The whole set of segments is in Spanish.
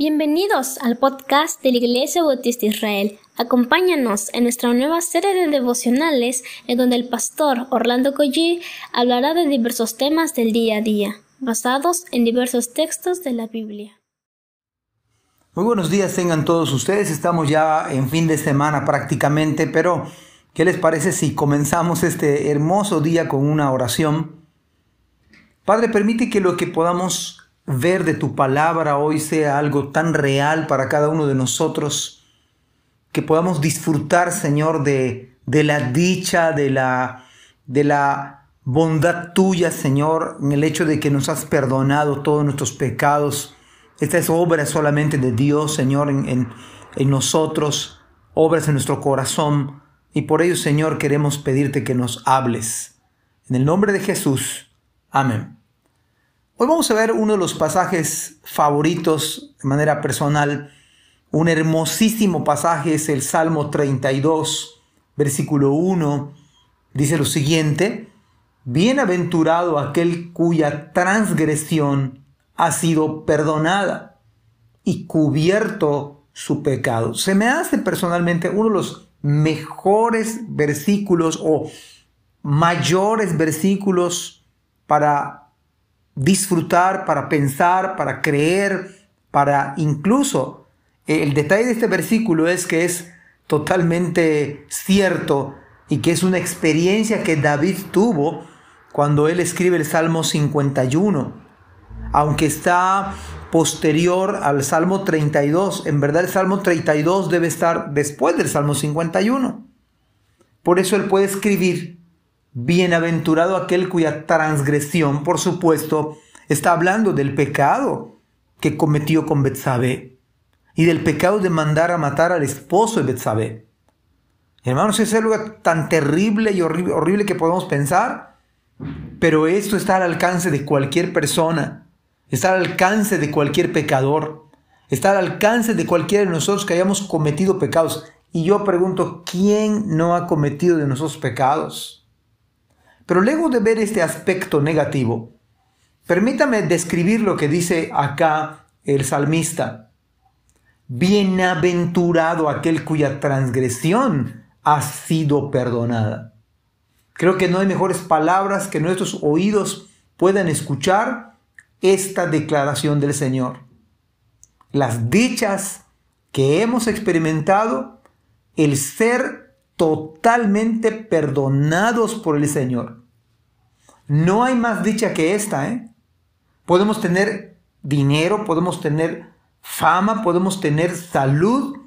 Bienvenidos al podcast de la Iglesia Bautista Israel. Acompáñanos en nuestra nueva serie de devocionales en donde el pastor Orlando Collie hablará de diversos temas del día a día, basados en diversos textos de la Biblia. Muy buenos días tengan todos ustedes. Estamos ya en fin de semana prácticamente, pero ¿qué les parece si comenzamos este hermoso día con una oración? Padre, permite que lo que podamos ver de tu palabra hoy sea algo tan real para cada uno de nosotros, que podamos disfrutar, Señor, de, de la dicha, de la, de la bondad tuya, Señor, en el hecho de que nos has perdonado todos nuestros pecados. Esta es obra solamente de Dios, Señor, en, en, en nosotros, obras en nuestro corazón. Y por ello, Señor, queremos pedirte que nos hables. En el nombre de Jesús. Amén. Hoy vamos a ver uno de los pasajes favoritos de manera personal. Un hermosísimo pasaje es el Salmo 32, versículo 1. Dice lo siguiente, Bienaventurado aquel cuya transgresión ha sido perdonada y cubierto su pecado. Se me hace personalmente uno de los mejores versículos o mayores versículos para disfrutar, para pensar, para creer, para incluso eh, el detalle de este versículo es que es totalmente cierto y que es una experiencia que David tuvo cuando él escribe el Salmo 51. Aunque está posterior al Salmo 32, en verdad el Salmo 32 debe estar después del Salmo 51. Por eso él puede escribir Bienaventurado aquel cuya transgresión, por supuesto, está hablando del pecado que cometió con Betsabé y del pecado de mandar a matar al esposo de Betsabé. Hermanos, es algo tan terrible y horrible, horrible que podemos pensar, pero esto está al alcance de cualquier persona, está al alcance de cualquier pecador, está al alcance de cualquiera de nosotros que hayamos cometido pecados. Y yo pregunto, ¿quién no ha cometido de nosotros pecados? Pero luego de ver este aspecto negativo, permítame describir lo que dice acá el salmista. Bienaventurado aquel cuya transgresión ha sido perdonada. Creo que no hay mejores palabras que nuestros oídos puedan escuchar esta declaración del Señor. Las dichas que hemos experimentado, el ser totalmente perdonados por el Señor. No hay más dicha que esta, ¿eh? Podemos tener dinero, podemos tener fama, podemos tener salud,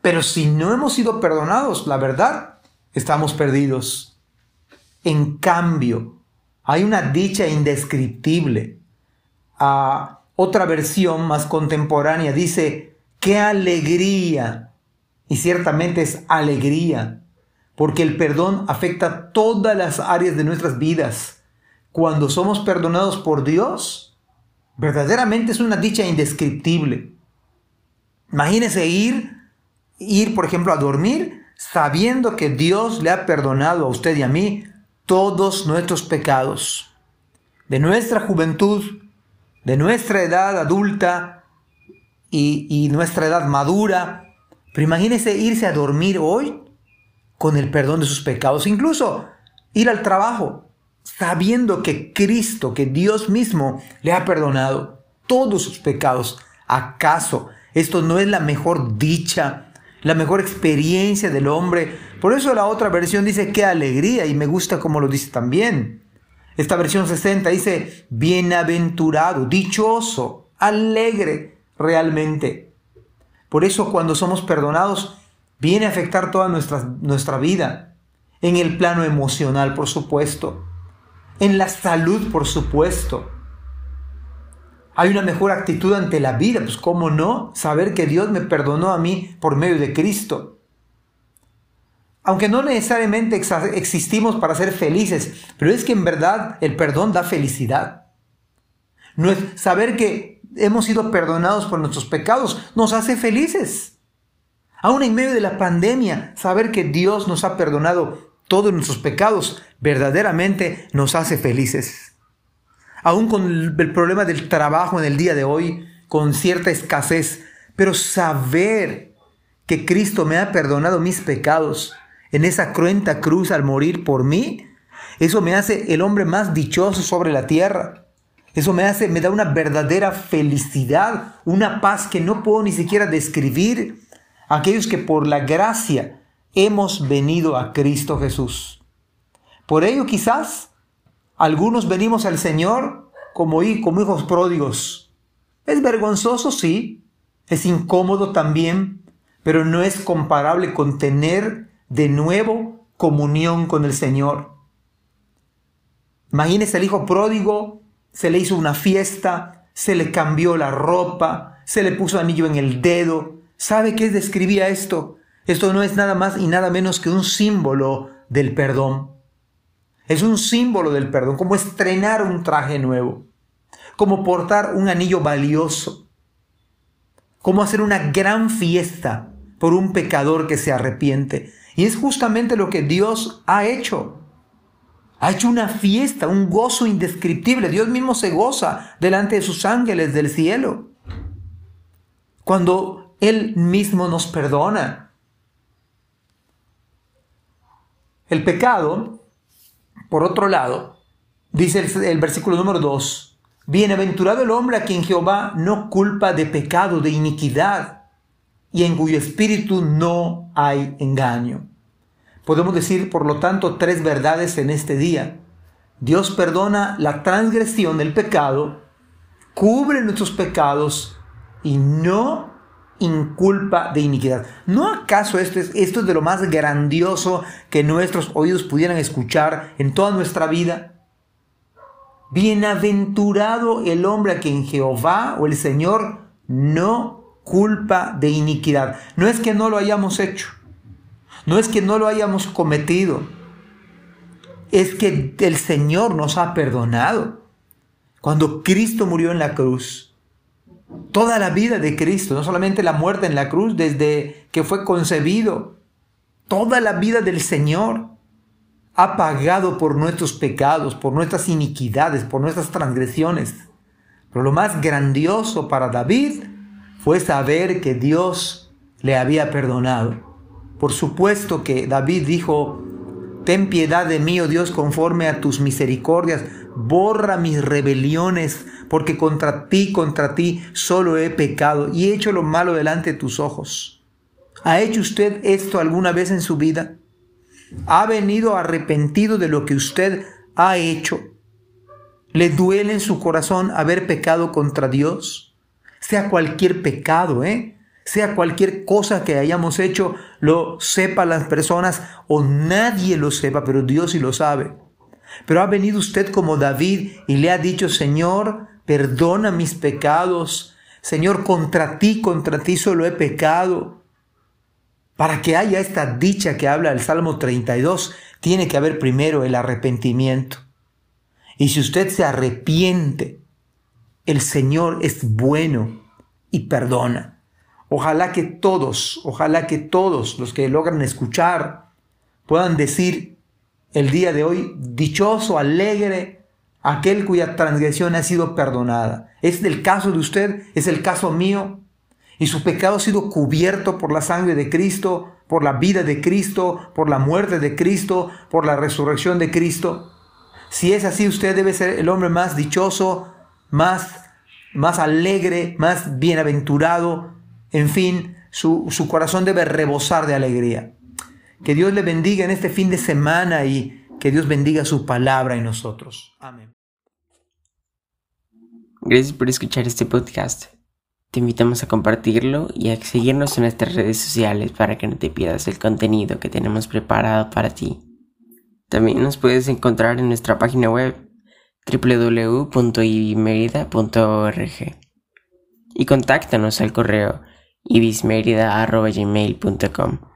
pero si no hemos sido perdonados, la verdad, estamos perdidos. En cambio, hay una dicha indescriptible. A otra versión más contemporánea dice, qué alegría. Y ciertamente es alegría porque el perdón afecta todas las áreas de nuestras vidas. Cuando somos perdonados por Dios, verdaderamente es una dicha indescriptible. Imagínese ir, ir por ejemplo a dormir sabiendo que Dios le ha perdonado a usted y a mí todos nuestros pecados. De nuestra juventud, de nuestra edad adulta y, y nuestra edad madura. Pero imagínese irse a dormir hoy con el perdón de sus pecados, incluso ir al trabajo sabiendo que Cristo, que Dios mismo le ha perdonado todos sus pecados. ¿Acaso esto no es la mejor dicha, la mejor experiencia del hombre? Por eso la otra versión dice qué alegría y me gusta como lo dice también. Esta versión 60 dice bienaventurado, dichoso, alegre realmente. Por eso cuando somos perdonados, viene a afectar toda nuestra, nuestra vida, en el plano emocional, por supuesto, en la salud, por supuesto. Hay una mejor actitud ante la vida, pues cómo no, saber que Dios me perdonó a mí por medio de Cristo. Aunque no necesariamente existimos para ser felices, pero es que en verdad el perdón da felicidad. No es saber que hemos sido perdonados por nuestros pecados nos hace felices. Aún en medio de la pandemia, saber que Dios nos ha perdonado todos nuestros pecados verdaderamente nos hace felices. Aún con el problema del trabajo en el día de hoy, con cierta escasez Pero saber que Cristo me ha perdonado mis pecados en esa cruenta cruz al morir por mí, eso me hace el hombre más dichoso sobre la tierra. Eso me hace, me da una verdadera felicidad, una paz que no puedo ni siquiera describir. Aquellos que por la gracia hemos venido a Cristo Jesús. Por ello quizás algunos venimos al Señor como, como hijos pródigos. Es vergonzoso, sí. Es incómodo también, pero no es comparable con tener de nuevo comunión con el Señor. Imagínese el hijo pródigo, se le hizo una fiesta, se le cambió la ropa, se le puso anillo en el dedo. ¿Sabe qué describía esto? Esto no es nada más y nada menos que un símbolo del perdón. Es un símbolo del perdón, como estrenar un traje nuevo, como portar un anillo valioso, como hacer una gran fiesta por un pecador que se arrepiente. Y es justamente lo que Dios ha hecho. Ha hecho una fiesta, un gozo indescriptible. Dios mismo se goza delante de sus ángeles del cielo. Cuando Él mismo nos perdona. El pecado, por otro lado, dice el, versículo número 2, Bienaventurado el hombre a quien Jehová no culpa de pecado, de iniquidad, y en cuyo espíritu no hay engaño. Podemos decir, por lo tanto, tres verdades en este día. Dios perdona la transgresión del pecado, cubre nuestros pecados y no inculpa de iniquidad. ¿No acaso esto es, esto es de lo más grandioso que nuestros oídos pudieran escuchar en toda nuestra vida? Bienaventurado el hombre a quien Jehová o el Señor no culpa de iniquidad. No es que no lo hayamos hecho, no es que no lo hayamos cometido, es que el Señor nos ha perdonado. Cuando Cristo murió en la cruz, toda la vida de Cristo, no solamente la muerte en la cruz, desde que fue concebido, toda la vida del Señor ha pagado por nuestros pecados, por nuestras iniquidades, por nuestras transgresiones. Pero lo más grandioso para David fue saber que Dios le había perdonado. Por supuesto que David dijo, Ten piedad de mí, oh Dios, conforme a tus misericordias, borra mis rebeliones, porque contra ti, contra ti solo he pecado y he hecho lo malo delante de tus ojos. ¿Ha hecho usted esto alguna vez en su vida? ¿Ha venido arrepentido de lo que usted ha hecho? ¿Le duele en su corazón haber pecado contra Dios? Sea cualquier pecado, ¿eh? Sea cualquier cosa que hayamos hecho, lo sepa las personas o nadie lo sepa, pero Dios sí lo sabe. Pero ha venido usted como David y le ha dicho, Señor, perdona mis pecados. Señor, contra ti, contra ti solo he pecado. Para que haya esta dicha que habla el Salmo 32, tiene que haber primero el arrepentimiento. Y si usted se arrepiente, el Señor es bueno y perdona. Ojalá que todos, ojalá que todos los que logran escuchar puedan decir el día de hoy, dichoso, alegre, aquel cuya transgresión ha sido perdonada. Es el caso de usted, es el caso mío. Y su pecado ha sido cubierto por la sangre de Cristo, por la vida de Cristo, por la muerte de Cristo, por la resurrección de Cristo. Si es así, usted debe ser el hombre más dichoso, más, más alegre, más bienaventurado. En fin, su, su corazón debe rebosar de alegría. Que Dios le bendiga en este fin de semana y que Dios bendiga su palabra en nosotros. Amén. Gracias por escuchar este podcast. Te invitamos a compartirlo y a seguirnos en nuestras redes sociales para que no te pierdas el contenido que tenemos preparado para ti. También nos puedes encontrar en nuestra página web www.ibismerida.org y contáctanos al correo ibismerida.gmail.com.